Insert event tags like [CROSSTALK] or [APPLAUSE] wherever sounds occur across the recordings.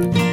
嘿，我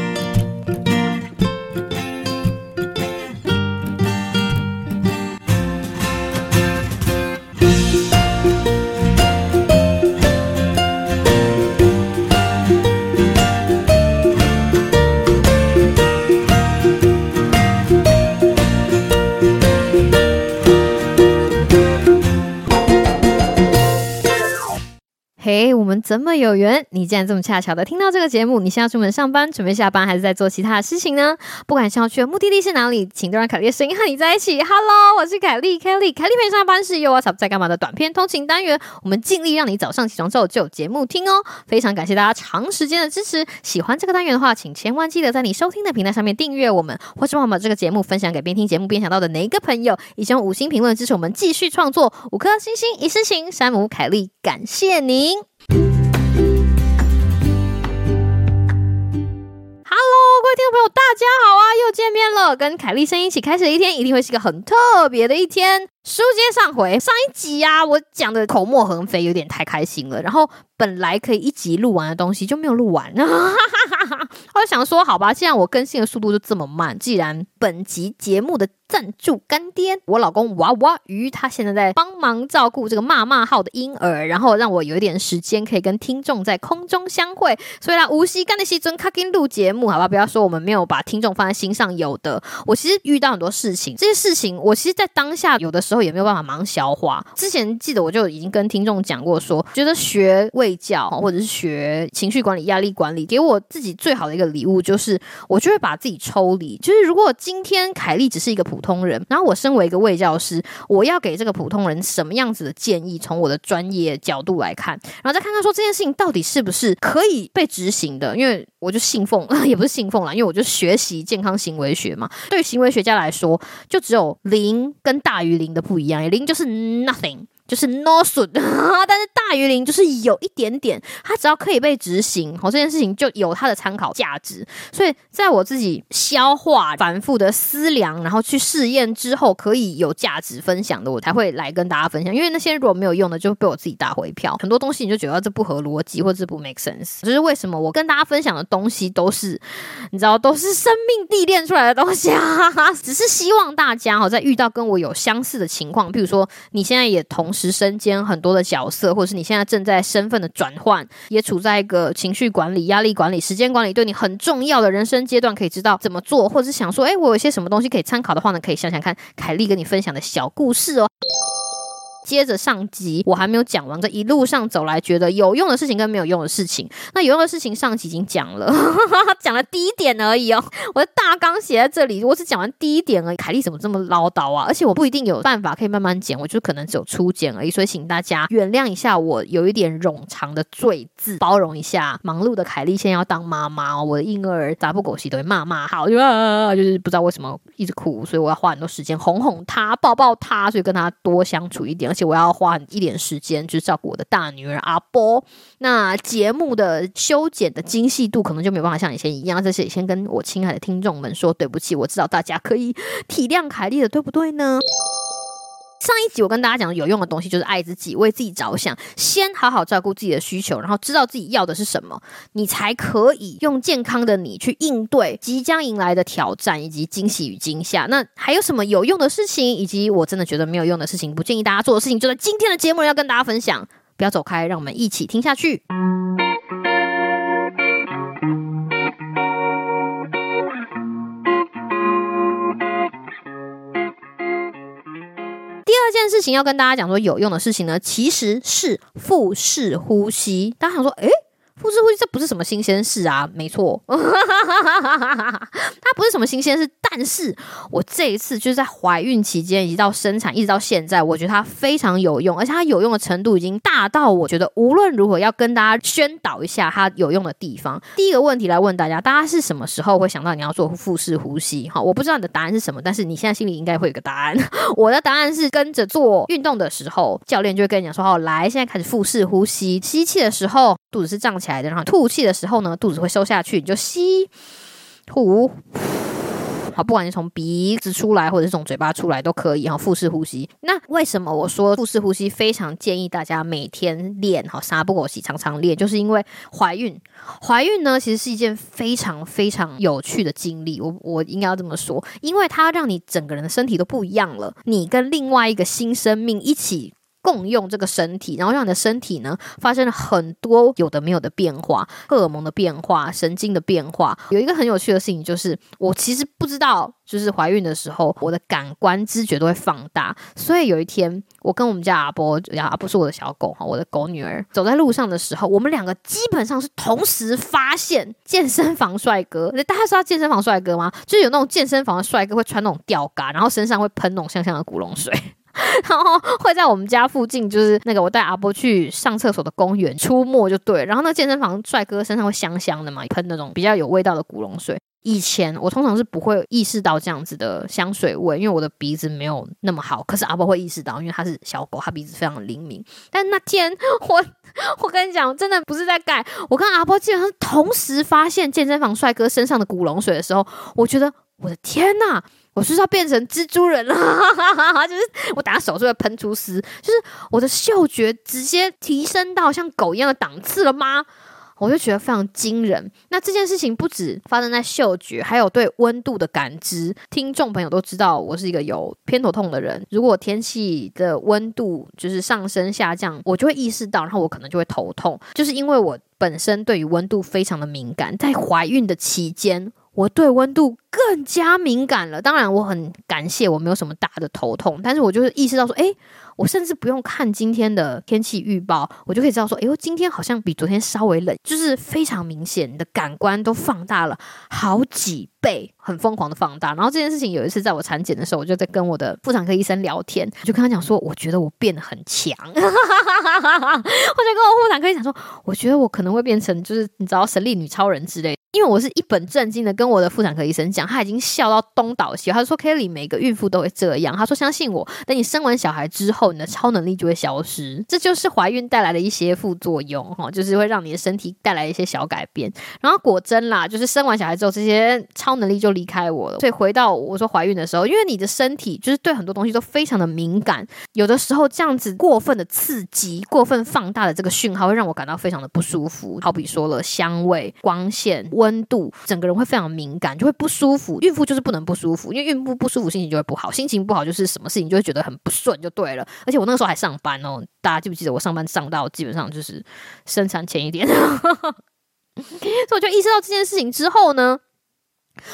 怎么有缘？你竟然这么恰巧的听到这个节目？你现在出门上班，准备下班，还是在做其他的事情呢？不管想要去的目的地是哪里，请都让凯莉的声音和你在一起。Hello，我是凯莉，Kelly，凯莉陪上班是有 WhatsApp 在干嘛的短篇通勤单元。我们尽力让你早上起床之后就有节目听哦。非常感谢大家长时间的支持。喜欢这个单元的话，请千万记得在你收听的平台上面订阅我们，或是帮我们把这个节目分享给边听节目边想到的哪一个朋友，以及用五星评论支持我们继续创作。五颗星星一世情，山姆凯莉，感谢您。各位听众朋友，大家好啊！又见面了，跟凯丽声音一起开始的一天，一定会是一个很特别的一天。书接上回，上一集啊，我讲的口沫横飞，有点太开心了。然后本来可以一集录完的东西就没有录完，[LAUGHS] 我就想说，好吧，既然我更新的速度就这么慢，既然本集节目的赞助干爹，我老公娃娃鱼，他现在在帮忙照顾这个骂骂号的婴儿，然后让我有一点时间可以跟听众在空中相会，所以啦，无锡干的西尊卡给录节目，好吧，不要说我们没有把听众放在心上，有的，我其实遇到很多事情，这些事情我其实，在当下有的时候也没有办法忙消化。之前记得我就已经跟听众讲过说，说觉得学卫教或者是学情绪管理、压力管理，给我自己最好的一个礼物就是，我就会把自己抽离，就是如果今天凯莉只是一个普通人，然后我身为一个卫教师，我要给这个普通人什么样子的建议？从我的专业角度来看，然后再看看说这件事情到底是不是可以被执行的？因为我就信奉，[LAUGHS] 也不是信奉啦，因为我就学习健康行为学嘛。对于行为学家来说，就只有零跟大于零的不一样，零就是 nothing。就是 no 损 [LAUGHS] 但是大于零就是有一点点，它只要可以被执行，好，这件事情就有它的参考价值。所以在我自己消化、反复的思量，然后去试验之后，可以有价值分享的，我才会来跟大家分享。因为那些如果没有用的，就被我自己打回票。很多东西你就觉得这不合逻辑，或者不 make sense。就是为什么我跟大家分享的东西都是，你知道，都是生命历练出来的东西啊。[LAUGHS] 只是希望大家哈，在遇到跟我有相似的情况，譬如说你现在也同时。时身兼很多的角色，或者是你现在正在身份的转换，也处在一个情绪管理、压力管理、时间管理对你很重要的人生阶段，可以知道怎么做，或者是想说，诶，我有些什么东西可以参考的话呢？可以想想看，凯莉跟你分享的小故事哦。接着上集，我还没有讲完，这一路上走来，觉得有用的事情跟没有用的事情。那有用的事情上集已经讲了，[LAUGHS] 讲了第一点而已哦。我的大纲写在这里，我只讲完第一点而已。凯莉怎么这么唠叨啊？而且我不一定有办法可以慢慢剪，我就可能只有初剪而已。所以请大家原谅一下我有一点冗长的赘字，包容一下。忙碌的凯莉现在要当妈妈，我的婴儿杂不狗血都会骂骂好，就啊，就是不知道为什么一直哭，所以我要花很多时间哄哄他，抱抱他，所以跟他多相处一点。而且我要花一点时间，就照顾我的大女儿阿波。那节目的修剪的精细度，可能就没办法像以前一样。这些先跟我亲爱的听众们说对不起，我知道大家可以体谅凯莉的，对不对呢？上一集我跟大家讲的有用的东西，就是爱自己，为自己着想，先好好照顾自己的需求，然后知道自己要的是什么，你才可以用健康的你去应对即将迎来的挑战以及惊喜与惊吓。那还有什么有用的事情，以及我真的觉得没有用的事情，不建议大家做的事情，就在今天的节目要跟大家分享。不要走开，让我们一起听下去。二件事情要跟大家讲说有用的事情呢，其实是腹式呼吸。大家想说，诶。式呼吸这不是什么新鲜事啊，没错，[LAUGHS] 它不是什么新鲜事。但是我这一次就是在怀孕期间，一直到生产，一直到现在，我觉得它非常有用，而且它有用的程度已经大到我觉得无论如何要跟大家宣导一下它有用的地方。第一个问题来问大家，大家是什么时候会想到你要做腹式呼吸？好，我不知道你的答案是什么，但是你现在心里应该会有个答案。[LAUGHS] 我的答案是跟着做运动的时候，教练就会跟你讲说：“好，来，现在开始腹式呼吸，吸气的时候肚子是胀起。”起来的，然后吐气的时候呢，肚子会收下去，你就吸，吐，好，不管你从鼻子出来或者是从嘴巴出来都可以哈，腹式呼吸。那为什么我说腹式呼吸非常建议大家每天练哈，三不五时常常练，就是因为怀孕，怀孕呢其实是一件非常非常有趣的经历。我我应该要这么说，因为它让你整个人的身体都不一样了，你跟另外一个新生命一起。共用这个身体，然后让你的身体呢发生了很多有的没有的变化，荷尔蒙的变化，神经的变化。有一个很有趣的事情就是，我其实不知道，就是怀孕的时候，我的感官知觉都会放大。所以有一天，我跟我们家阿波，阿波是我的小狗哈，我的狗女儿，走在路上的时候，我们两个基本上是同时发现健身房帅哥。大家知道健身房帅哥吗？就是有那种健身房的帅哥会穿那种吊嘎，然后身上会喷那种香香的古龙水。[LAUGHS] 然后会在我们家附近，就是那个我带阿波去上厕所的公园出没就对。然后那健身房帅哥身上会香香的嘛，喷那种比较有味道的古龙水。以前我通常是不会意识到这样子的香水味，因为我的鼻子没有那么好。可是阿波会意识到，因为他是小狗，他鼻子非常灵敏。但那天我我跟你讲，真的不是在盖，我跟阿波基本上同时发现健身房帅哥身上的古龙水的时候，我觉得我的天呐！我是，是要变成蜘蛛人了，[LAUGHS] 就是我打手就会喷出丝，就是我的嗅觉直接提升到像狗一样的档次了吗？我就觉得非常惊人。那这件事情不止发生在嗅觉，还有对温度的感知。听众朋友都知道，我是一个有偏头痛的人。如果天气的温度就是上升下降，我就会意识到，然后我可能就会头痛，就是因为我本身对于温度非常的敏感，在怀孕的期间。我对温度更加敏感了。当然，我很感谢我没有什么大的头痛，但是我就是意识到说，诶，我甚至不用看今天的天气预报，我就可以知道说，哎呦今天好像比昨天稍微冷，就是非常明显，你的感官都放大了好几倍，很疯狂的放大。然后这件事情有一次在我产检的时候，我就在跟我的妇产科医生聊天，就跟他讲说，我觉得我变得很强，[LAUGHS] 我就跟我妇产科医生说，我觉得我可能会变成就是你知道神力女超人之类。因为我是一本正经的跟我的妇产科医生讲，他已经笑到东倒西，他说：“Kelly，每个孕妇都会这样。”他说：“相信我，等你生完小孩之后，你的超能力就会消失，这就是怀孕带来的一些副作用，哈，就是会让你的身体带来一些小改变。然后果真啦，就是生完小孩之后，这些超能力就离开我了。所以回到我说怀孕的时候，因为你的身体就是对很多东西都非常的敏感，有的时候这样子过分的刺激、过分放大的这个讯号，会让我感到非常的不舒服。好比说了香味、光线、温。温度，整个人会非常敏感，就会不舒服。孕妇就是不能不舒服，因为孕妇不舒服，心情就会不好。心情不好，就是什么事情就会觉得很不顺，就对了。而且我那个时候还上班哦，大家记不记得我上班上到基本上就是生产前一天，[LAUGHS] 所以我就意识到这件事情之后呢。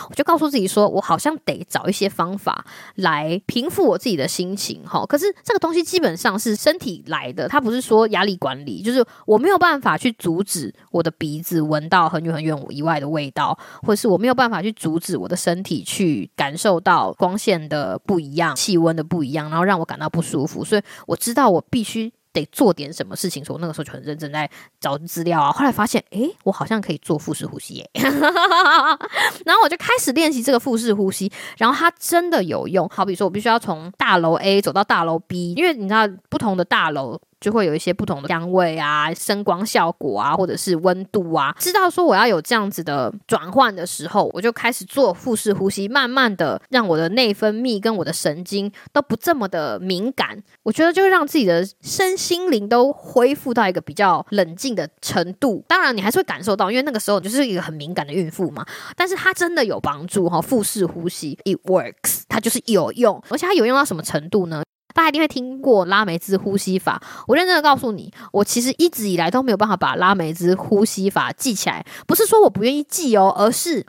我就告诉自己说，我好像得找一些方法来平复我自己的心情哈。可是这个东西基本上是身体来的，它不是说压力管理，就是我没有办法去阻止我的鼻子闻到很远很远以外的味道，或者是我没有办法去阻止我的身体去感受到光线的不一样、气温的不一样，然后让我感到不舒服。所以我知道我必须。得做点什么事情，所以我那个时候就很认真在找资料啊。后来发现，诶，我好像可以做腹式呼吸耶，[LAUGHS] 然后我就开始练习这个腹式呼吸，然后它真的有用。好比说，我必须要从大楼 A 走到大楼 B，因为你知道不同的大楼。就会有一些不同的香味啊、声光效果啊，或者是温度啊。知道说我要有这样子的转换的时候，我就开始做腹式呼吸，慢慢的让我的内分泌跟我的神经都不这么的敏感。我觉得就会让自己的身心灵都恢复到一个比较冷静的程度。当然，你还是会感受到，因为那个时候就是一个很敏感的孕妇嘛。但是它真的有帮助哈，腹式呼吸，it works，它就是有用，而且它有用到什么程度呢？大家一定会听过拉梅兹呼吸法。我认真的告诉你，我其实一直以来都没有办法把拉梅兹呼吸法记起来。不是说我不愿意记哦，而是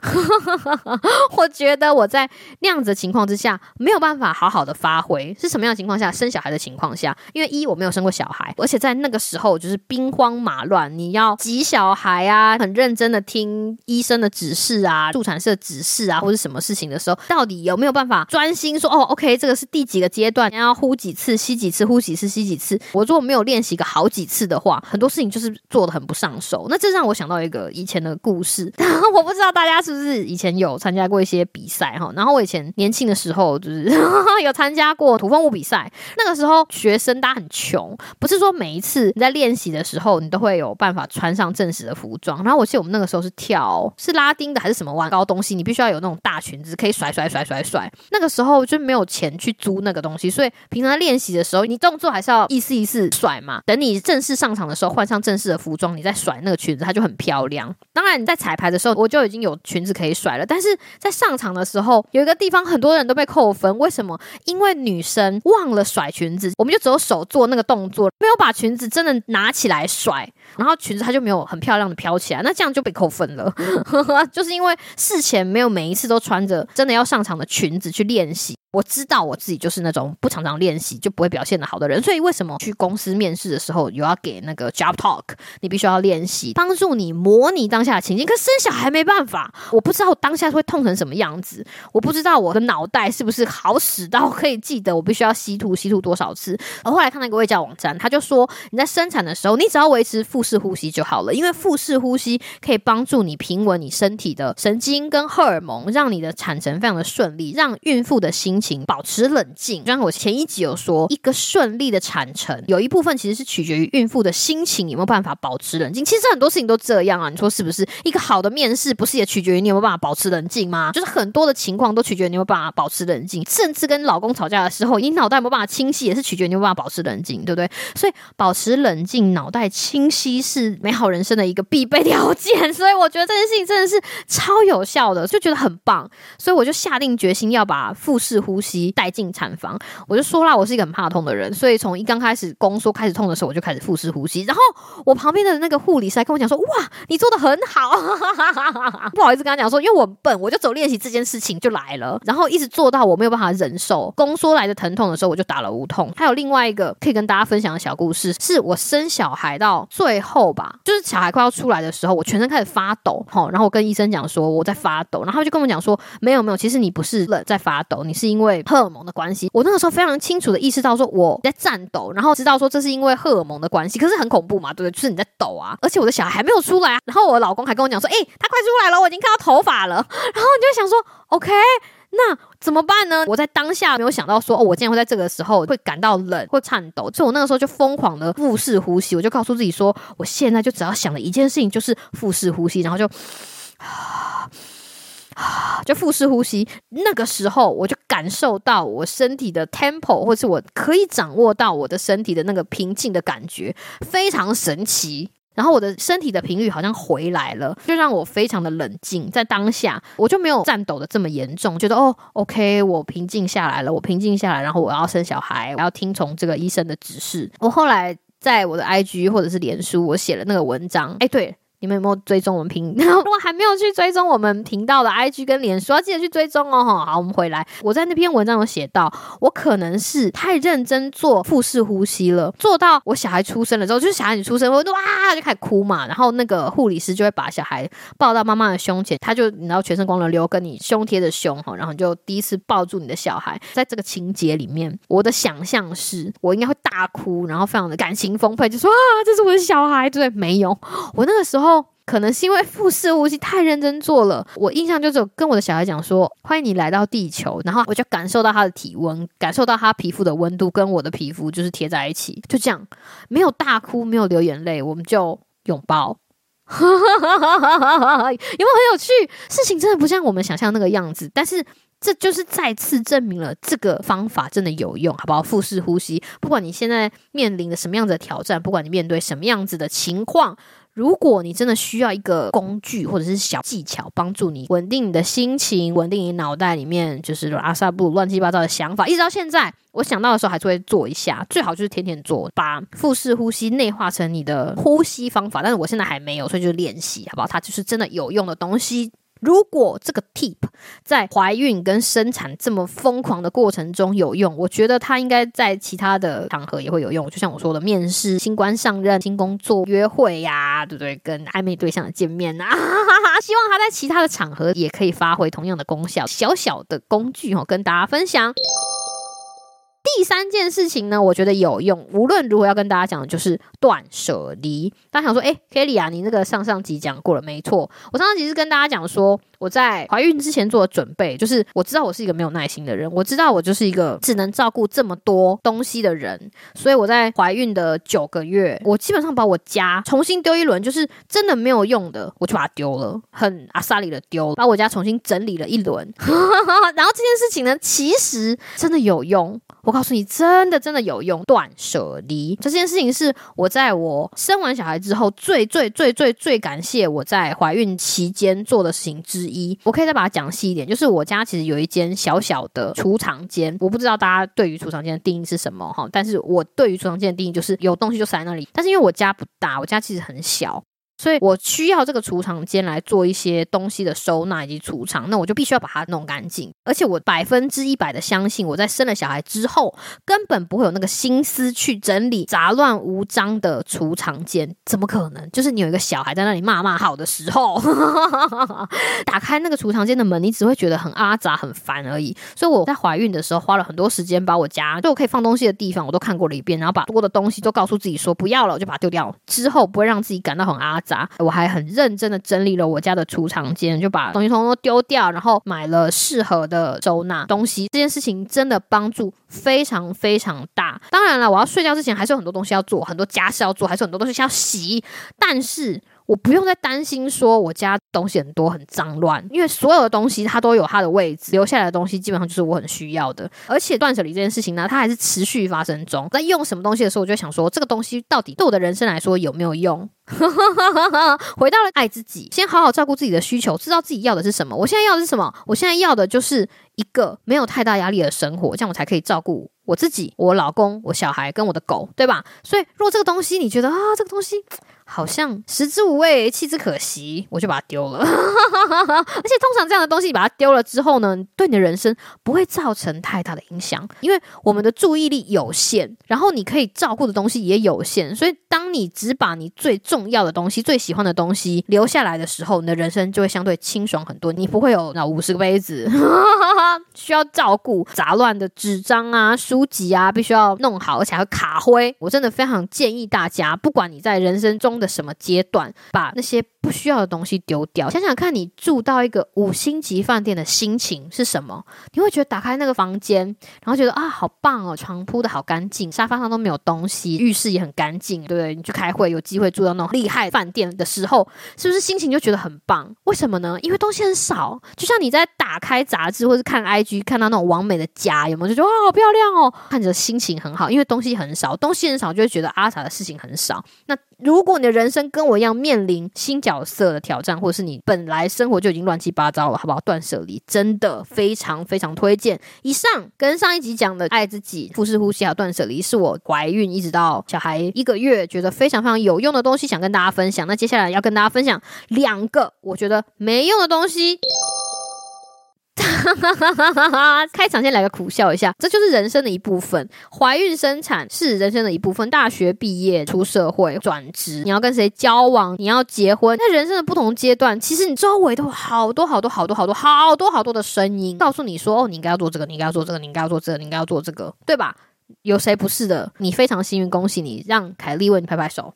[LAUGHS] 我觉得我在那样子的情况之下没有办法好好的发挥。是什么样的情况下？生小孩的情况下，因为一我没有生过小孩，而且在那个时候就是兵荒马乱，你要挤小孩啊，很认真的听医生的指示啊，助产士的指示啊，或者什么事情的时候，到底有没有办法专心说哦，OK，这个是第几个阶段，你要呼。几次，吸几次，呼几次，吸几次。我如果没有练习个好几次的话，很多事情就是做的很不上手。那这让我想到一个以前的故事，[LAUGHS] 我不知道大家是不是以前有参加过一些比赛哈。然后我以前年轻的时候就是 [LAUGHS] 有参加过土风舞比赛，那个时候学生大家很穷，不是说每一次你在练习的时候你都会有办法穿上正式的服装。然后我记得我们那个时候是跳是拉丁的还是什么玩高东西，你必须要有那种大裙子可以甩甩甩甩甩。那个时候就没有钱去租那个东西，所以平常在练习的时候，你动作还是要意思意思甩嘛。等你正式上场的时候，换上正式的服装，你再甩那个裙子，它就很漂亮。当然你在彩排的时候，我就已经有裙子可以甩了，但是在上场的时候，有一个地方很多人都被扣分，为什么？因为女生忘了甩裙子，我们就只有手做那个动作，没有把裙子真的拿起来甩，然后裙子它就没有很漂亮的飘起来，那这样就被扣分了。就是因为事前没有每一次都穿着真的要上场的裙子去练习。我知道我自己就是那种不常常练习就不会表现的好的人，所以为什么去公司面试的时候有要给那个 job talk，你必须要练习，帮助你模拟当下的情境。可生小孩没办法，我不知道当下会痛成什么样子，我不知道我的脑袋是不是好使到可以记得我必须要吸吐吸吐多少次。而后来看那个卫教网站，他就说你在生产的时候，你只要维持腹式呼吸就好了，因为腹式呼吸可以帮助你平稳你身体的神经跟荷尔蒙，让你的产程非常的顺利，让孕妇的心情情保持冷静，就像我前一集有说，一个顺利的产程有一部分其实是取决于孕妇的心情有没有办法保持冷静。其实很多事情都这样啊，你说是不是？一个好的面试不是也取决于你有没有办法保持冷静吗？就是很多的情况都取决于你有没有办法保持冷静，甚至跟老公吵架的时候，你脑袋没有办法清晰，也是取决于你有没有办法保持冷静，对不对？所以保持冷静、脑袋清晰是美好人生的一个必备条件。[LAUGHS] 所以我觉得这件事情真的是超有效的，就觉得很棒。所以我就下定决心要把复试呼呼吸带进产房，我就说啦，我是一个很怕痛的人，所以从一刚开始宫缩开始痛的时候，我就开始腹式呼吸。然后我旁边的那个护理师还跟我讲说：“哇，你做得很好。[LAUGHS] ”不好意思跟他讲说，因为我笨，我就走练习这件事情就来了，然后一直做到我没有办法忍受宫缩来的疼痛的时候，我就打了无痛。还有另外一个可以跟大家分享的小故事，是我生小孩到最后吧，就是小孩快要出来的时候，我全身开始发抖，齁，然后我跟医生讲说我在发抖，然后他就跟我讲说：“没有没有，其实你不是冷在发抖，你是因为对荷尔蒙的关。”系，我那个时候非常清楚的意识到说我在颤抖，然后知道说这是因为荷尔蒙的关系，可是很恐怖嘛，对不对？就是你在抖啊，而且我的小孩还没有出来，然后我老公还跟我讲说，哎、他快出来了，我已经看到头发了，然后你就想说，OK，那怎么办呢？我在当下没有想到说，哦，我竟然会在这个时候会感到冷会颤抖，所以我那个时候就疯狂的腹式呼吸，我就告诉自己说，我现在就只要想的一件事情就是腹式呼吸，然后就。[SIGHS] 啊就腹式呼吸，那个时候我就感受到我身体的 tempo，或是我可以掌握到我的身体的那个平静的感觉，非常神奇。然后我的身体的频率好像回来了，就让我非常的冷静。在当下，我就没有颤抖的这么严重，觉得哦，OK，我平静下来了，我平静下来，然后我要生小孩，我要听从这个医生的指示。我后来在我的 IG 或者是脸书，我写了那个文章。哎，对。你们有没有追踪我们频道？[LAUGHS] 如果还没有去追踪我们频道的 IG 跟脸书，要记得去追踪哦。好，我们回来。我在那篇文章有写到，我可能是太认真做腹式呼吸了，做到我小孩出生了之后，就是小孩你出生，我就哇就开始哭嘛。然后那个护理师就会把小孩抱到妈妈的胸前，他就你知道全身光溜溜，跟你胸贴着胸哈，然后你就第一次抱住你的小孩。在这个情节里面，我的想象是我应该会大哭，然后非常的感情丰沛，就说啊，这是我的小孩，对，没有，我那个时候。可能是因为复试无锡太认真做了，我印象就是跟我的小孩讲说：“欢迎你来到地球。”然后我就感受到他的体温，感受到他皮肤的温度跟我的皮肤就是贴在一起，就这样，没有大哭，没有流眼泪，我们就拥抱。有没有很有趣？事情真的不像我们想象那个样子，但是这就是再次证明了这个方法真的有用，好不好？腹式呼吸，不管你现在面临的什么样子的挑战，不管你面对什么样子的情况。如果你真的需要一个工具或者是小技巧，帮助你稳定你的心情，稳定你脑袋里面就是阿萨布乱七八糟的想法，一直到现在，我想到的时候还是会做一下，最好就是天天做，把腹式呼吸内化成你的呼吸方法。但是我现在还没有，所以就练习，好不好？它就是真的有用的东西。如果这个 tip 在怀孕跟生产这么疯狂的过程中有用，我觉得它应该在其他的场合也会有用。就像我说的，面试、新官上任、新工作、约会呀、啊，对不对？跟暧昧对象的见面啊，[LAUGHS] 希望它在其他的场合也可以发挥同样的功效。小小的工具哦，跟大家分享。第三件事情呢，我觉得有用，无论如何要跟大家讲的就是断舍离。大家想说，哎，Kelly 啊，你那个上上集讲过了，没错，我上上集是跟大家讲说。我在怀孕之前做的准备，就是我知道我是一个没有耐心的人，我知道我就是一个只能照顾这么多东西的人，所以我在怀孕的九个月，我基本上把我家重新丢一轮，就是真的没有用的，我就把它丢了，很阿萨里的丢，把我家重新整理了一轮。[LAUGHS] 然后这件事情呢，其实真的有用，我告诉你，真的真的有用。断舍离这件事情是我在我生完小孩之后最最最最最感谢我在怀孕期间做的事情之一。我可以再把它讲细一点，就是我家其实有一间小小的储藏间，我不知道大家对于储藏间的定义是什么哈，但是我对于储藏间的定义就是有东西就塞在那里，但是因为我家不大，我家其实很小。所以我需要这个储藏间来做一些东西的收纳以及储藏，那我就必须要把它弄干净。而且我百分之一百的相信，我在生了小孩之后，根本不会有那个心思去整理杂乱无章的储藏间，怎么可能？就是你有一个小孩在那里骂骂好的时候，[LAUGHS] 打开那个储藏间的门，你只会觉得很阿杂、很烦而已。所以我在怀孕的时候花了很多时间，把我家就我可以放东西的地方我都看过了一遍，然后把多的东西都告诉自己说不要了，我就把它丢掉。之后不会让自己感到很阿。杂，我还很认真的整理了我家的储藏间，就把东西通通丢掉，然后买了适合的收纳东西。这件事情真的帮助非常非常大。当然了，我要睡觉之前还是有很多东西要做，很多家事要做，还是很多东西要洗，但是。我不用再担心说我家东西很多很脏乱，因为所有的东西它都有它的位置，留下来的东西基本上就是我很需要的。而且断舍离这件事情呢，它还是持续发生中。在用什么东西的时候，我就想说这个东西到底对我的人生来说有没有用？[LAUGHS] 回到了爱自己，先好好照顾自己的需求，知道自己要的是什么。我现在要的是什么？我现在要的就是一个没有太大压力的生活，这样我才可以照顾我自己、我老公、我小孩跟我的狗，对吧？所以，如果这个东西你觉得啊，这个东西。好像食之无味，弃之可惜，我就把它丢了。[LAUGHS] 而且通常这样的东西，你把它丢了之后呢，对你的人生不会造成太大的影响，因为我们的注意力有限，然后你可以照顾的东西也有限，所以当你只把你最重要的东西、最喜欢的东西留下来的时候，你的人生就会相对清爽很多。你不会有那五十个杯子 [LAUGHS] 需要照顾，杂乱的纸张啊、书籍啊，必须要弄好，而且还会卡灰。我真的非常建议大家，不管你在人生中的什么阶段，把那些不需要的东西丢掉。想想看你住到一个五星级饭店的心情是什么？你会觉得打开那个房间，然后觉得啊，好棒哦，床铺的好干净，沙发上都没有东西，浴室也很干净，对不对？你去开会有机会住到那种厉害饭店的时候，是不是心情就觉得很棒？为什么呢？因为东西很少。就像你在打开杂志或是看看 IG，看到那种完美的家，有没有就觉得哇，好漂亮哦，看着心情很好。因为东西很少，东西很少就会觉得阿傻的事情很少。那如果你的人生跟我一样面临新角色的挑战，或者是你本来生活就已经乱七八糟了，好不好？断舍离真的非常非常推荐。以上跟上一集讲的爱自己、腹式呼吸还有断舍离，是我怀孕一直到小孩一个月觉得非常非常有用的东西，想跟大家分享。那接下来要跟大家分享两个我觉得没用的东西。[LAUGHS] 开场先来个苦笑一下，这就是人生的一部分。怀孕生产是人生的一部分。大学毕业、出社会、转职，你要跟谁交往，你要结婚，在人生的不同阶段，其实你周围都有好多好多好多好多好多好多的声音，告诉你说：“哦，你应该要做这个，你应该要做这个，你应该要做这个，你应该要做这个，对吧？”有谁不是的？你非常幸运，恭喜你！让凯莉为你拍拍手。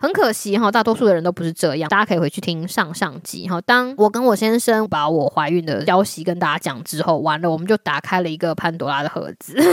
很可惜哈，大多数的人都不是这样。大家可以回去听上上集哈。当我跟我先生把我怀孕的消息跟大家讲之后，完了，我们就打开了一个潘多拉的盒子，[LAUGHS] 就有很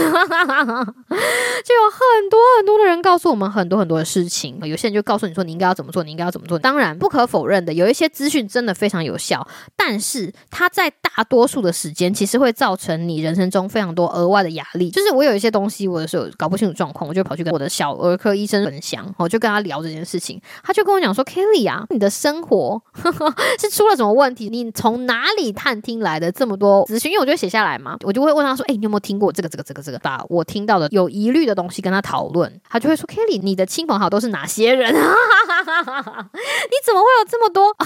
多很多的人告诉我们很多很多的事情。有些人就告诉你说，你应该要怎么做，你应该要怎么做。当然，不可否认的，有一些资讯真的非常有效，但是它在大多数的时间其实会造成你人生中非常多额外的压力。就是我有一些东西，我的时候搞不清楚状况，我就跑去跟我的小儿科医生分享，我就跟他聊这件事。事情，他就跟我讲说：“Kelly 啊，你的生活呵呵是出了什么问题？你从哪里探听来的这么多资讯？因为我就会写下来嘛，我就会问他说：‘哎、你有没有听过这个、这个、这个、这个？’把我听到的有疑虑的东西跟他讨论，他就会说：‘Kelly，你的亲朋好友都是哪些人？啊？[LAUGHS] 你怎么会有这么多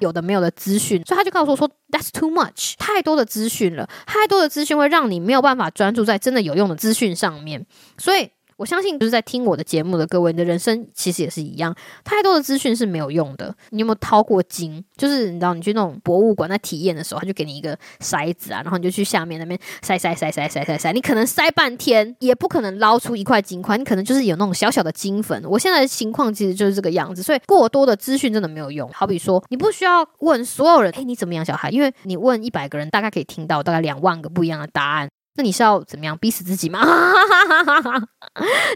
有的没有的资讯？’所以他就告诉我说：‘That's too much，太多的资讯了，太多的资讯会让你没有办法专注在真的有用的资讯上面。’所以。”我相信就是在听我的节目的各位，你的人生其实也是一样，太多的资讯是没有用的。你有没有掏过金？就是你知道，你去那种博物馆在体验的时候，他就给你一个筛子啊，然后你就去下面那边筛筛筛筛筛筛筛，你可能筛半天也不可能捞出一块金块，你可能就是有那种小小的金粉。我现在的情况其实就是这个样子，所以过多的资讯真的没有用。好比说，你不需要问所有人，哎，你怎么养小孩？因为你问一百个人，大概可以听到大概两万个不一样的答案。那你是要怎么样逼死自己吗？[LAUGHS]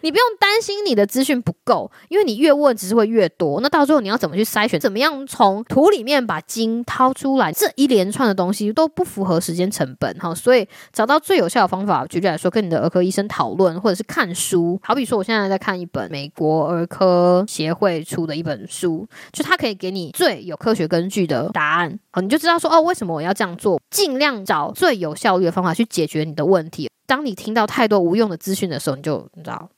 你不用担心你的资讯不够，因为你越问只是会越多。那到最后你要怎么去筛选？怎么样从土里面把金掏出来？这一连串的东西都不符合时间成本哈。所以找到最有效的方法，举例来说，跟你的儿科医生讨论，或者是看书。好比说，我现在在看一本美国儿科协会出的一本书，就它可以给你最有科学根据的答案。好，你就知道说哦，为什么我要这样做？尽量找最有效率的方法去解决你的问题。当你听到太多无用的资讯的时候，你就你知道，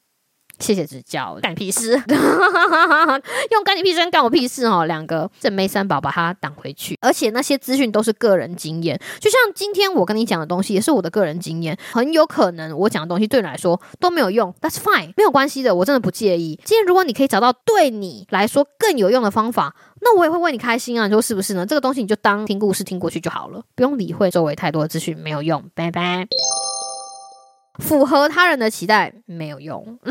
谢谢指教，干屁事，[LAUGHS] 用干你屁事干我屁事哦，两个正妹三宝把它挡回去。而且那些资讯都是个人经验，就像今天我跟你讲的东西，也是我的个人经验，很有可能我讲的东西对你来说都没有用，That's fine，没有关系的，我真的不介意。今天如果你可以找到对你来说更有用的方法，那我也会为你开心啊！你说是不是呢？这个东西你就当听故事听过去就好了，不用理会周围太多的资讯，没有用。拜拜。符合他人的期待没有用。[LAUGHS]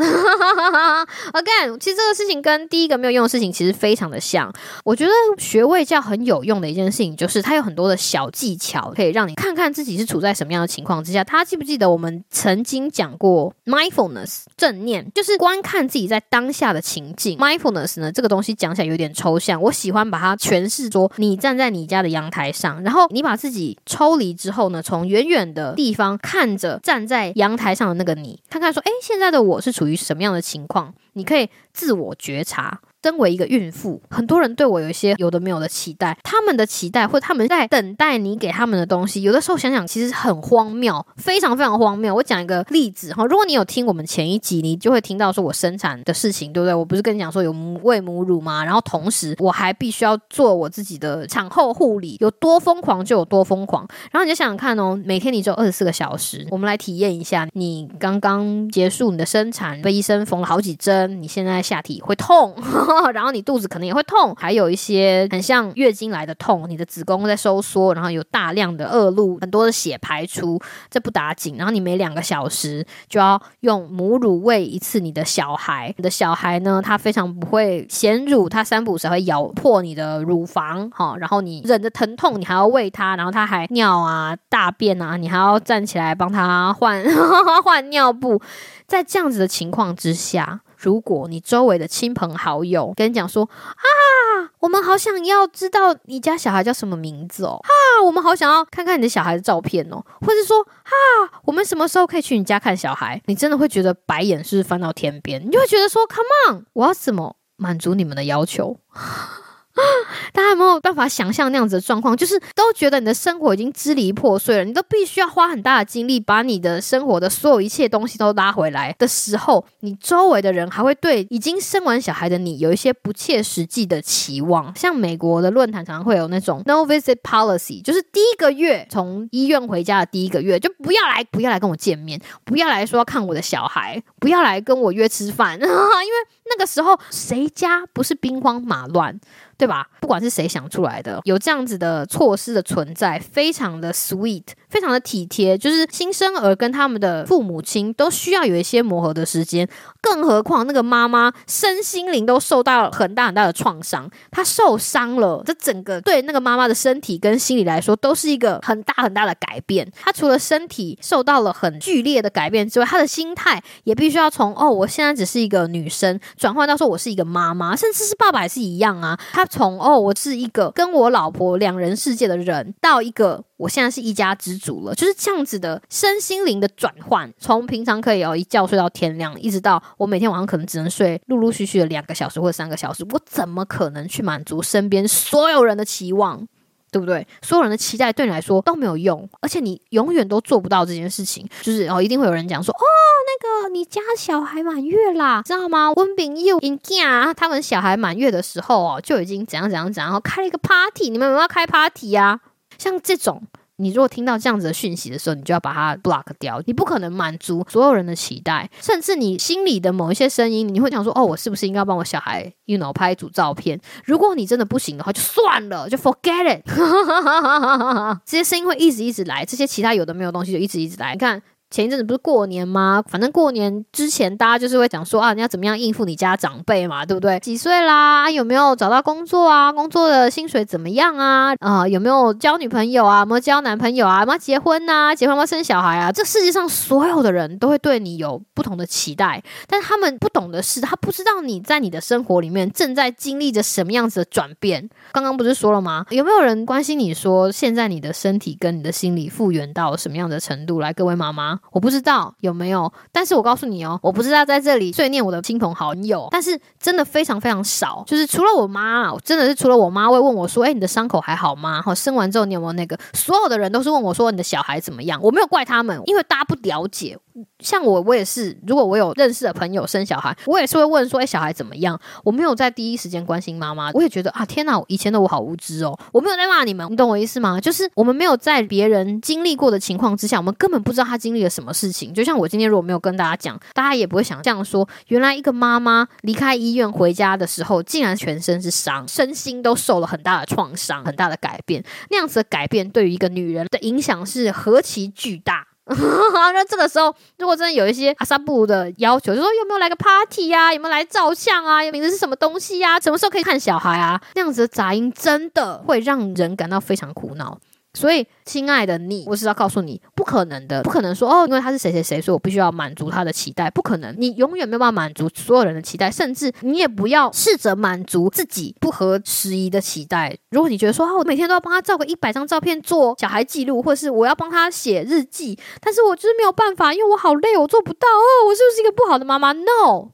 Again，其实这个事情跟第一个没有用的事情其实非常的像。我觉得学卫教很有用的一件事情，就是它有很多的小技巧，可以让你看看自己是处在什么样的情况之下。他记不记得我们曾经讲过 mindfulness 正念，就是观看自己在当下的情境。mindfulness 呢，这个东西讲起来有点抽象，我喜欢把它诠释说：你站在你家的阳台上，然后你把自己抽离之后呢，从远远的地方看着站在阳。台上的那个你，看看说，哎，现在的我是处于什么样的情况？你可以自我觉察。身为一个孕妇，很多人对我有一些有的没有的期待，他们的期待或他们在等待你给他们的东西，有的时候想想其实很荒谬，非常非常荒谬。我讲一个例子哈，如果你有听我们前一集，你就会听到说我生产的事情，对不对？我不是跟你讲说有喂母乳吗？然后同时我还必须要做我自己的产后护理，有多疯狂就有多疯狂。然后你就想想看哦，每天你只有二十四个小时，我们来体验一下，你刚刚结束你的生产，被医生缝了好几针，你现在下体会痛。然后你肚子可能也会痛，还有一些很像月经来的痛，你的子宫在收缩，然后有大量的恶露，很多的血排出，这不打紧。然后你每两个小时就要用母乳喂一次你的小孩，你的小孩呢，他非常不会嫌乳，他三不五时会咬破你的乳房，哈，然后你忍着疼痛，你还要喂他，然后他还尿啊、大便啊，你还要站起来帮他换 [LAUGHS] 换尿布，在这样子的情况之下。如果你周围的亲朋好友跟你讲说啊，我们好想要知道你家小孩叫什么名字哦，啊，我们好想要看看你的小孩的照片哦，或者说啊，我们什么时候可以去你家看小孩？你真的会觉得白眼是翻到天边，你就会觉得说，Come on，我要怎么满足你们的要求？[GASPS] 大家有没有办法想象那样子的状况？就是都觉得你的生活已经支离破碎了，你都必须要花很大的精力把你的生活的所有一切东西都拉回来的时候，你周围的人还会对已经生完小孩的你有一些不切实际的期望。像美国的论坛常常会有那种 no visit policy，就是第一个月从医院回家的第一个月就不要来，不要来跟我见面，不要来说要看我的小孩，不要来跟我约吃饭，[LAUGHS] 因为那个时候谁家不是兵荒马乱？对吧？不管是谁想出来的，有这样子的措施的存在，非常的 sweet，非常的体贴。就是新生儿跟他们的父母亲都需要有一些磨合的时间，更何况那个妈妈身心灵都受到很大很大的创伤，她受伤了，这整个对那个妈妈的身体跟心理来说都是一个很大很大的改变。她除了身体受到了很剧烈的改变之外，她的心态也必须要从哦，我现在只是一个女生，转换到说我是一个妈妈，甚至是爸爸也是一样啊。她从哦，我是一个跟我老婆两人世界的人，到一个我现在是一家之主了，就是这样子的身心灵的转换。从平常可以哦一觉睡到天亮，一直到我每天晚上可能只能睡陆陆续续的两个小时或者三个小时，我怎么可能去满足身边所有人的期望？对不对？所有人的期待对你来说都没有用，而且你永远都做不到这件事情。就是哦，一定会有人讲说哦，那个你家小孩满月啦，知道吗？温炳佑、尹健他们小孩满月的时候哦，就已经怎样怎样怎样，然后开了一个 party。你们有没有开 party 啊？像这种你如果听到这样子的讯息的时候，你就要把它 block 掉。你不可能满足所有人的期待，甚至你心里的某一些声音，你会想说：“哦，我是不是应该帮我小孩，you know，拍一组照片？”如果你真的不行的话，就算了，就 forget it。[LAUGHS] 这些声音会一直一直来，这些其他有的没有东西就一直一直来。你看。前一阵子不是过年吗？反正过年之前，大家就是会讲说啊，你要怎么样应付你家长辈嘛，对不对？几岁啦？有没有找到工作啊？工作的薪水怎么样啊？啊、有没有交女朋友啊？有没有交男朋友啊？有没有结婚啊？结婚要不要生小孩啊？这世界上所有的人都会对你有不同的期待，但他们不懂的是，他不知道你在你的生活里面正在经历着什么样子的转变。刚刚不是说了吗？有没有人关心你说，现在你的身体跟你的心理复原到什么样的程度？来，各位妈妈。我不知道有没有，但是我告诉你哦，我不知道在这里碎念我的亲朋好友，但是真的非常非常少，就是除了我妈，真的是除了我妈会问我说，哎，你的伤口还好吗？好，生完之后你有没有那个？所有的人都是问我说，你的小孩怎么样？我没有怪他们，因为大家不了解。像我，我也是。如果我有认识的朋友生小孩，我也是会问说：“哎，小孩怎么样？”我没有在第一时间关心妈妈。我也觉得啊，天哪！以前的我好无知哦。我没有在骂你们，你懂我意思吗？就是我们没有在别人经历过的情况之下，我们根本不知道他经历了什么事情。就像我今天如果没有跟大家讲，大家也不会想象说：原来一个妈妈离开医院回家的时候，竟然全身是伤，身心都受了很大的创伤，很大的改变。那样子的改变对于一个女人的影响是何其巨大。[LAUGHS] 那这个时候，如果真的有一些阿萨布的要求，就说有没有来个 party 啊，有没有来照相啊，名字是什么东西呀，什么时候可以看小孩啊？那样子的杂音真的会让人感到非常苦恼。所以，亲爱的你，我是要告诉你，不可能的，不可能说哦，因为他是谁谁谁，所以我必须要满足他的期待，不可能，你永远没有办法满足所有人的期待，甚至你也不要试着满足自己不合时宜的期待。如果你觉得说，哦，我每天都要帮他照个一百张照片做小孩记录，或是我要帮他写日记，但是我就是没有办法，因为我好累，我做不到哦，我是不是一个不好的妈妈？No。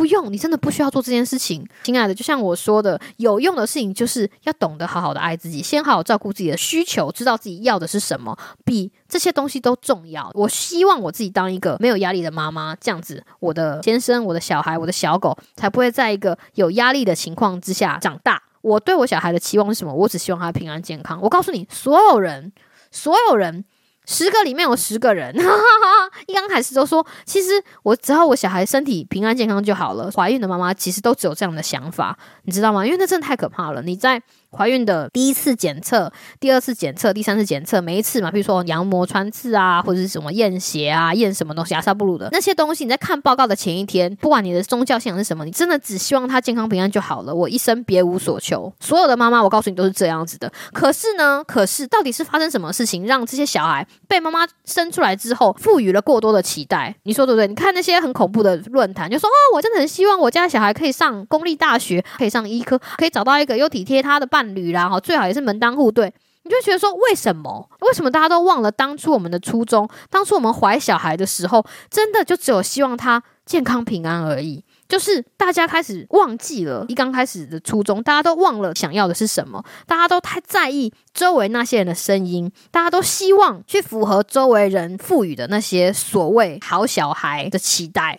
不用，你真的不需要做这件事情，亲爱的。就像我说的，有用的事情就是要懂得好好的爱自己，先好好照顾自己的需求，知道自己要的是什么，比这些东西都重要。我希望我自己当一个没有压力的妈妈，这样子，我的先生、我的小孩、我的小狗才不会在一个有压力的情况之下长大。我对我小孩的期望是什么？我只希望他平安健康。我告诉你，所有人，所有人。十个里面有十个人，哈哈哈，一刚开始都说，其实我只要我小孩身体平安健康就好了。怀孕的妈妈其实都只有这样的想法，你知道吗？因为那真的太可怕了。你在。怀孕的第一次检测、第二次检测、第三次检测，每一次嘛，比如说羊膜穿刺啊，或者是什么验血啊、验什么东西、阿萨布鲁的那些东西，你在看报告的前一天，不管你的宗教信仰是什么，你真的只希望他健康平安就好了。我一生别无所求。所有的妈妈，我告诉你都是这样子的。可是呢，可是到底是发生什么事情，让这些小孩被妈妈生出来之后，赋予了过多的期待？你说对不对？你看那些很恐怖的论坛，就说哦，我真的很希望我家小孩可以上公立大学，可以上医科，可以找到一个又体贴他的爸伴侣啦，最好也是门当户对。你就觉得说，为什么？为什么大家都忘了当初我们的初衷？当初我们怀小孩的时候，真的就只有希望他健康平安而已。就是大家开始忘记了一刚开始的初衷，大家都忘了想要的是什么，大家都太在意周围那些人的声音，大家都希望去符合周围人赋予的那些所谓好小孩的期待。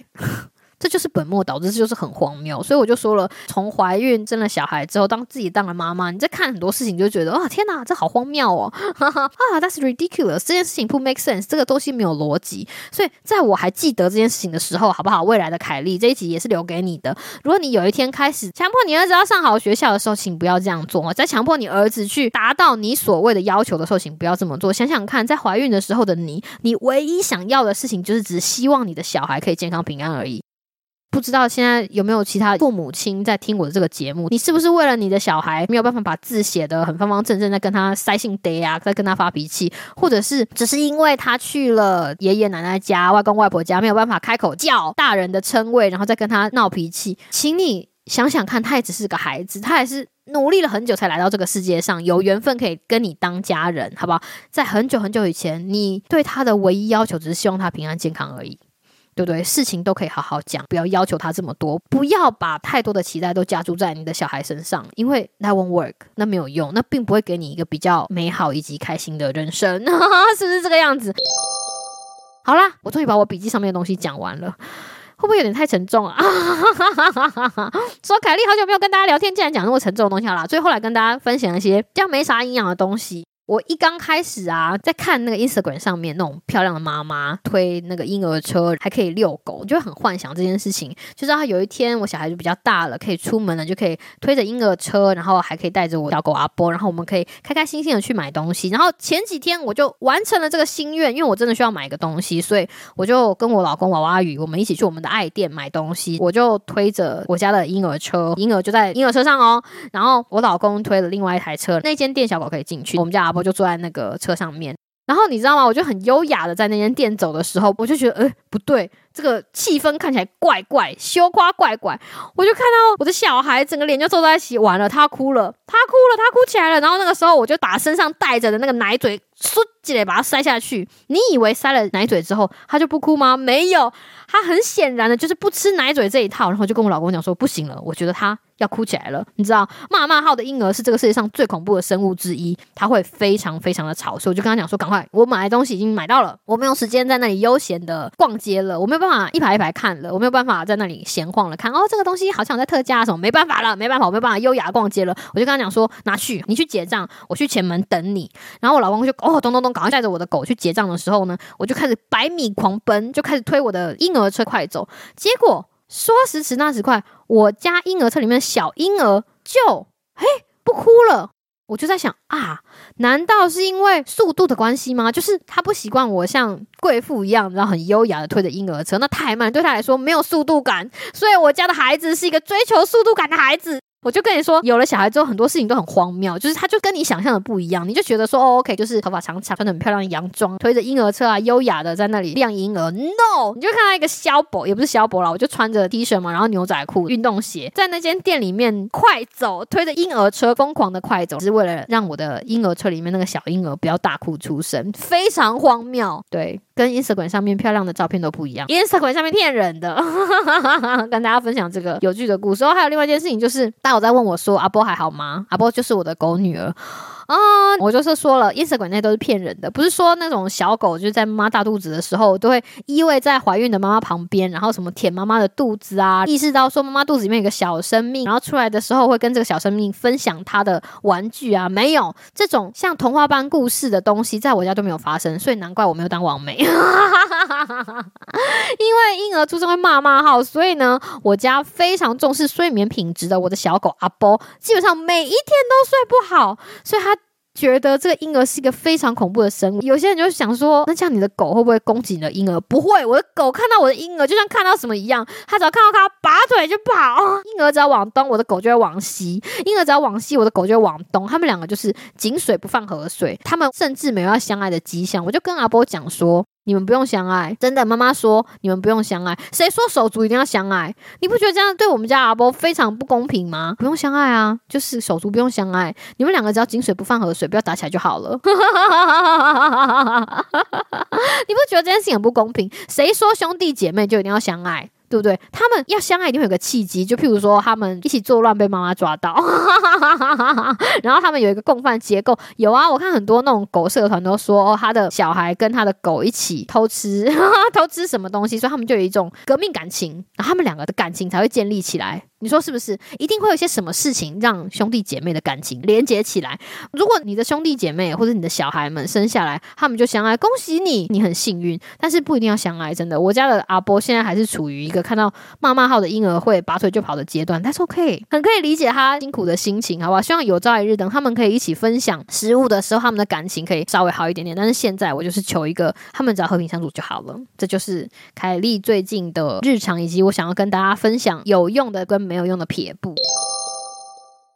这就是本末倒置，这就是很荒谬。所以我就说了，从怀孕生了小孩之后，当自己当了妈妈，你在看很多事情，就觉得啊，天哪，这好荒谬哦！[LAUGHS] 啊，That's ridiculous！这件事情不 make sense，这个东西没有逻辑。所以在我还记得这件事情的时候，好不好？未来的凯莉这一集也是留给你的。如果你有一天开始强迫你儿子要上好学校的时候，请不要这样做。在强迫你儿子去达到你所谓的要求的时候，请不要这么做。想想看，在怀孕的时候的你，你唯一想要的事情就是只希望你的小孩可以健康平安而已。不知道现在有没有其他父母亲在听我的这个节目？你是不是为了你的小孩没有办法把字写得很方方正正，在跟他塞性嗲啊，在跟他发脾气，或者是只是因为他去了爷爷奶奶家、外公外婆家，没有办法开口叫大人的称谓，然后再跟他闹脾气？请你想想看，他也只是个孩子，他也是努力了很久才来到这个世界上，有缘分可以跟你当家人，好不好？在很久很久以前，你对他的唯一要求只是希望他平安健康而已。对不对？事情都可以好好讲，不要要求他这么多，不要把太多的期待都加注在你的小孩身上，因为 that won't work，那没有用，那并不会给你一个比较美好以及开心的人生，[LAUGHS] 是不是这个样子？好啦，我终于把我笔记上面的东西讲完了，会不会有点太沉重啊？[LAUGHS] 说凯莉好久没有跟大家聊天，竟然讲那么沉重的东西，好啦，最后来跟大家分享一些这样没啥营养的东西。我一刚开始啊，在看那个 Instagram 上面那种漂亮的妈妈推那个婴儿车，还可以遛狗，就很幻想这件事情。就知道有一天我小孩就比较大了，可以出门了，就可以推着婴儿车，然后还可以带着我小狗阿波，然后我们可以开开心心的去买东西。然后前几天我就完成了这个心愿，因为我真的需要买一个东西，所以我就跟我老公娃娃鱼，我们一起去我们的爱店买东西。我就推着我家的婴儿车，婴儿就在婴儿车上哦，然后我老公推了另外一台车，那间店小狗可以进去，我们家然后。就坐在那个车上面，然后你知道吗？我就很优雅的在那间店走的时候，我就觉得，哎，不对，这个气氛看起来怪怪，羞夸怪怪。我就看到我的小孩整个脸就皱在一起，完了，他哭了，他哭了，他哭起来了。然后那个时候，我就把身上带着的那个奶嘴，唰起来把它塞下去。你以为塞了奶嘴之后，他就不哭吗？没有，他很显然的就是不吃奶嘴这一套。然后就跟我老公讲说，不行了，我觉得他。要哭起来了，你知道，骂骂号的婴儿是这个世界上最恐怖的生物之一，他会非常非常的吵，所以我就跟他讲说，赶快，我买的东西已经买到了，我没有时间在那里悠闲的逛街了，我没有办法一排一排看了，我没有办法在那里闲晃了，看哦，这个东西好像在特价什么，没办法了，没办法，我没办法优雅逛街了，我就跟他讲说，拿去，你去结账，我去前门等你。然后我老公就哦，咚咚咚，赶快带着我的狗去结账的时候呢，我就开始百米狂奔，就开始推我的婴儿车快走，结果。说时迟那时快，我家婴儿车里面的小婴儿就嘿不哭了。我就在想啊，难道是因为速度的关系吗？就是他不习惯我像贵妇一样，然后很优雅的推着婴儿车，那太慢，对他来说没有速度感。所以我家的孩子是一个追求速度感的孩子。我就跟你说，有了小孩之后，很多事情都很荒谬，就是他就跟你想象的不一样，你就觉得说，哦，OK，就是头发长长，穿着很漂亮的洋装，推着婴儿车啊，优雅的在那里晾婴儿。No，你就看到一个小宝，也不是小宝啦，我就穿着 T 恤嘛，然后牛仔裤、运动鞋，在那间店里面快走，推着婴儿车疯狂的快走，只是为了让我的婴儿车里面那个小婴儿不要大哭出声，非常荒谬。对，跟 Instagram 上面漂亮的照片都不一样，Instagram 上面骗人的。[LAUGHS] 跟大家分享这个有趣的故事。然后还有另外一件事情就是。大有在问我说：“阿波还好吗？”阿波就是我的狗女儿啊，我就是说了，Instagram 那都是骗人的，不是说那种小狗就是在妈妈大肚子的时候都会依偎在怀孕的妈妈旁边，然后什么舔妈妈的肚子啊，意识到说妈妈肚子里面有个小生命，然后出来的时候会跟这个小生命分享他的玩具啊，没有这种像童话般故事的东西，在我家都没有发生，所以难怪我没有当网媒，[LAUGHS] 因为婴儿出生会骂骂号，所以呢，我家非常重视睡眠品质的，我的小。狗阿波基本上每一天都睡不好，所以他觉得这个婴儿是一个非常恐怖的生物。有些人就想说，那像你的狗会不会攻击你的婴儿？不会，我的狗看到我的婴儿就像看到什么一样，它只要看到它拔腿就跑。婴儿只要往东，我的狗就会往西；婴儿只要往西，我的狗就会往东。他们两个就是井水不犯河水，他们甚至没有要相爱的迹象。我就跟阿波讲说。你们不用相爱，真的。妈妈说你们不用相爱，谁说手足一定要相爱？你不觉得这样对我们家阿波非常不公平吗？不用相爱啊，就是手足不用相爱，你们两个只要井水不犯河水，不要打起来就好了。[LAUGHS] 你不觉得这件事情很不公平？谁说兄弟姐妹就一定要相爱？对不对？他们要相爱一定会有个契机，就譬如说他们一起作乱被妈妈抓到，[LAUGHS] 然后他们有一个共犯结构。有啊，我看很多那种狗社团都说，哦，他的小孩跟他的狗一起偷吃，[LAUGHS] 偷吃什么东西，所以他们就有一种革命感情，然后他们两个的感情才会建立起来。你说是不是？一定会有些什么事情让兄弟姐妹的感情连接起来？如果你的兄弟姐妹或者你的小孩们生下来，他们就相爱，恭喜你，你很幸运。但是不一定要相爱，真的。我家的阿波现在还是处于一个看到骂骂号的婴儿会拔腿就跑的阶段，但是 OK，很可以理解他辛苦的心情，好不好？希望有朝一日等他们可以一起分享食物的时候，他们的感情可以稍微好一点点。但是现在我就是求一个，他们只要和平相处就好了。这就是凯莉最近的日常，以及我想要跟大家分享有用的跟没有用的撇步。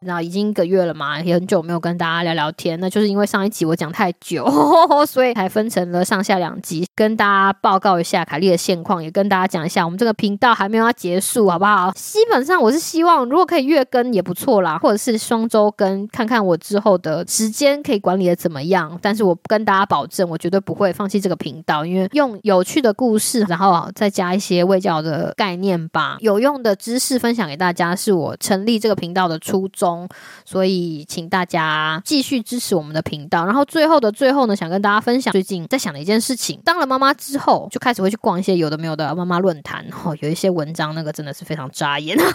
然后已经一个月了嘛，也很久没有跟大家聊聊天。那就是因为上一集我讲太久，[LAUGHS] 所以才分成了上下两集，跟大家报告一下凯莉的现况，也跟大家讲一下我们这个频道还没有要结束，好不好？基本上我是希望，如果可以月更也不错啦，或者是双周更，看看我之后的时间可以管理的怎么样。但是我跟大家保证，我绝对不会放弃这个频道，因为用有趣的故事，然后再加一些卫教的概念吧，有用的知识分享给大家，是我成立这个频道的初衷。所以，请大家继续支持我们的频道。然后，最后的最后呢，想跟大家分享最近在想的一件事情。当了妈妈之后，就开始会去逛一些有的没有的妈妈论坛。哦，有一些文章，那个真的是非常扎眼。[LAUGHS]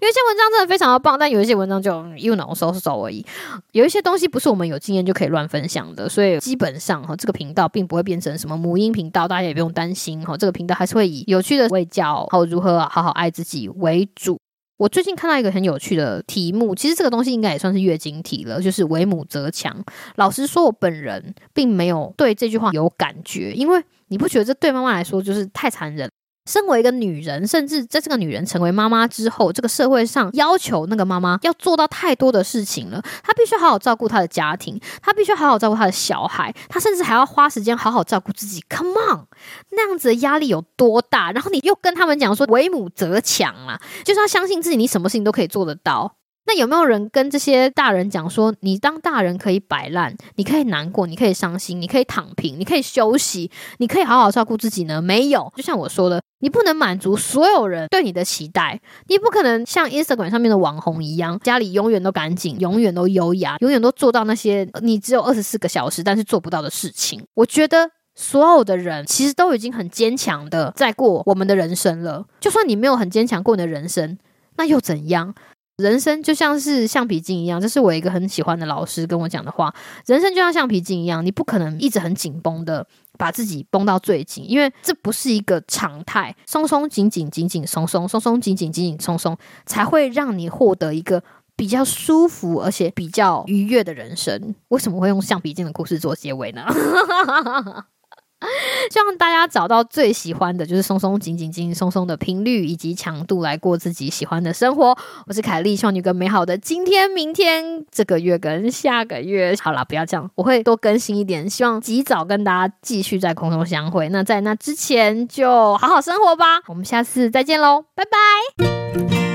有一些文章真的非常的棒，但有一些文章就 you know so so 而已。有一些东西不是我们有经验就可以乱分享的，所以基本上哈，这个频道并不会变成什么母婴频道，大家也不用担心哈。这个频道还是会以有趣的卫教，还有如何好好爱自己为主。我最近看到一个很有趣的题目，其实这个东西应该也算是月经题了，就是“为母则强”。老实说，我本人并没有对这句话有感觉，因为你不觉得这对妈妈来说就是太残忍？身为一个女人，甚至在这个女人成为妈妈之后，这个社会上要求那个妈妈要做到太多的事情了。她必须好好照顾她的家庭，她必须好好照顾她的小孩，她甚至还要花时间好好照顾自己。Come on，那样子的压力有多大？然后你又跟他们讲说“为母则强”啊，就是要相信自己，你什么事情都可以做得到。那有没有人跟这些大人讲说，你当大人可以摆烂，你可以难过，你可以伤心，你可以躺平，你可以休息，你可以好好照顾自己呢？没有，就像我说的，你不能满足所有人对你的期待，你不可能像 Instagram 上面的网红一样，家里永远都干净，永远都优雅，永远都做到那些你只有二十四个小时但是做不到的事情。我觉得所有的人其实都已经很坚强的在过我们的人生了，就算你没有很坚强过你的人生，那又怎样？人生就像是橡皮筋一样，这是我一个很喜欢的老师跟我讲的话。人生就像橡皮筋一样，你不可能一直很紧绷的把自己绷到最紧，因为这不是一个常态。松松紧紧，紧紧松松，松松紧紧，紧紧松松，才会让你获得一个比较舒服而且比较愉悦的人生。为什么会用橡皮筋的故事做结尾呢？[LAUGHS] [LAUGHS] 希望大家找到最喜欢的，就是松松紧紧、紧松松的频率以及强度，来过自己喜欢的生活。我是凯莉，希望你有个美好的今天、明天、这个月跟下个月。好啦，不要这样，我会多更新一点，希望及早跟大家继续在空中相会。那在那之前，就好好生活吧。我们下次再见喽，拜拜。